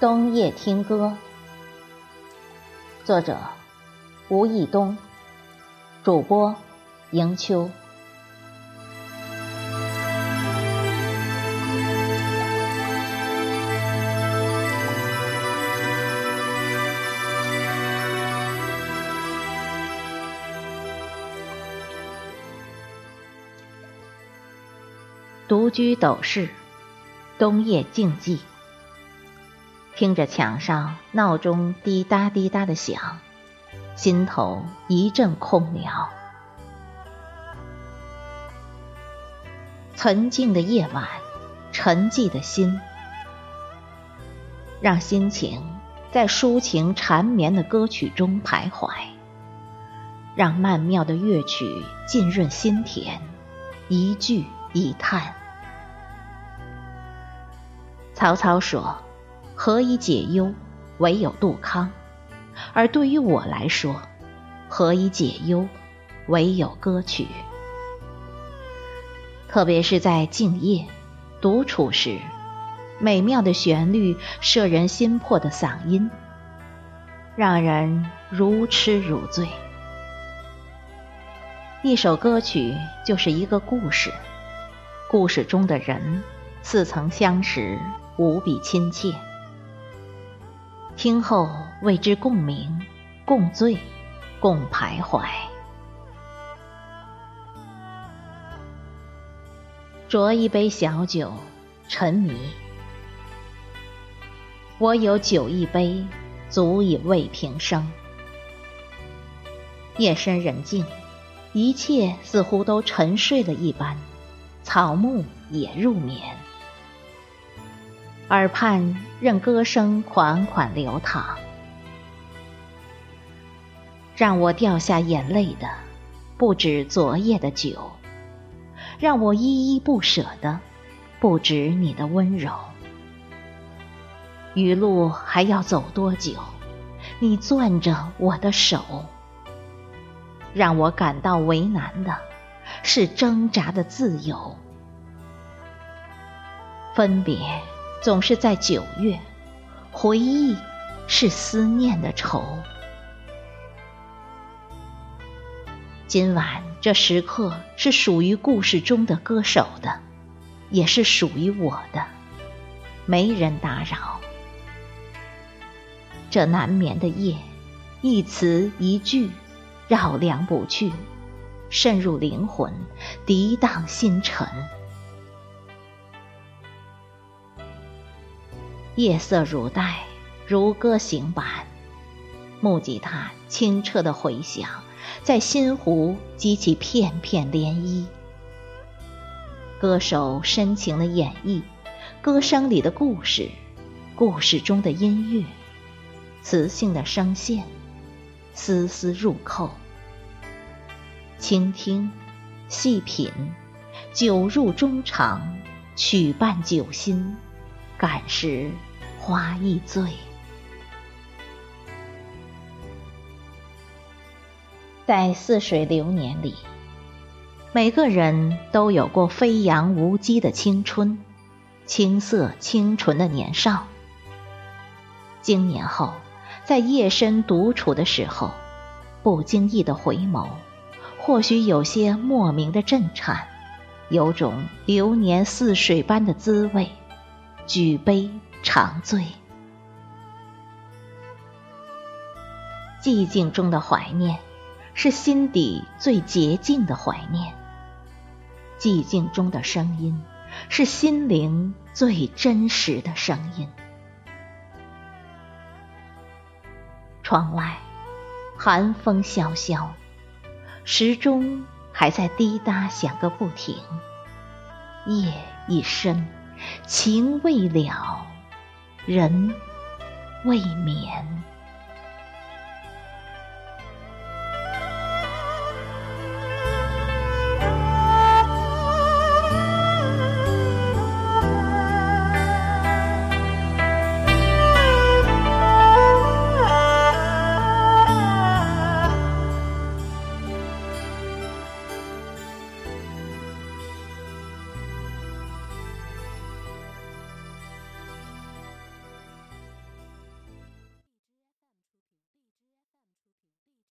冬夜听歌，作者吴义东，主播迎秋。独居斗室，冬夜静寂。听着墙上闹钟滴答滴答的响，心头一阵空了。沉静的夜晚，沉寂的心，让心情在抒情缠绵的歌曲中徘徊，让曼妙的乐曲浸润心田，一句一叹。曹操说。何以解忧，唯有杜康；而对于我来说，何以解忧，唯有歌曲。特别是在静夜、独处时，美妙的旋律，摄人心魄的嗓音，让人如痴如醉。一首歌曲就是一个故事，故事中的人似曾相识，无比亲切。听后为之共鸣、共醉、共徘徊。酌一杯小酒，沉迷。我有酒一杯，足以慰平生。夜深人静，一切似乎都沉睡了一般，草木也入眠。耳畔任歌声款款流淌，让我掉下眼泪的不止昨夜的酒，让我依依不舍的不止你的温柔。余路还要走多久？你攥着我的手，让我感到为难的是挣扎的自由，分别。总是在九月，回忆是思念的愁。今晚这时刻是属于故事中的歌手的，也是属于我的，没人打扰。这难眠的夜，一词一句，绕梁不去，渗入灵魂，涤荡心尘。夜色如带，如歌行板，木吉他清澈的回响，在心湖激起片片涟漪。歌手深情的演绎，歌声里的故事，故事中的音乐，磁性的声线，丝丝入扣。倾听，细品，酒入衷肠，曲伴酒心，感时。花易醉，在似水流年里，每个人都有过飞扬无羁的青春，青涩清纯的年少。经年后，在夜深独处的时候，不经意的回眸，或许有些莫名的震颤，有种流年似水般的滋味。举杯。长醉，寂静中的怀念，是心底最洁净的怀念；寂静中的声音，是心灵最真实的声音。窗外，寒风萧萧，时钟还在滴答响个不停。夜已深，情未了。人未眠。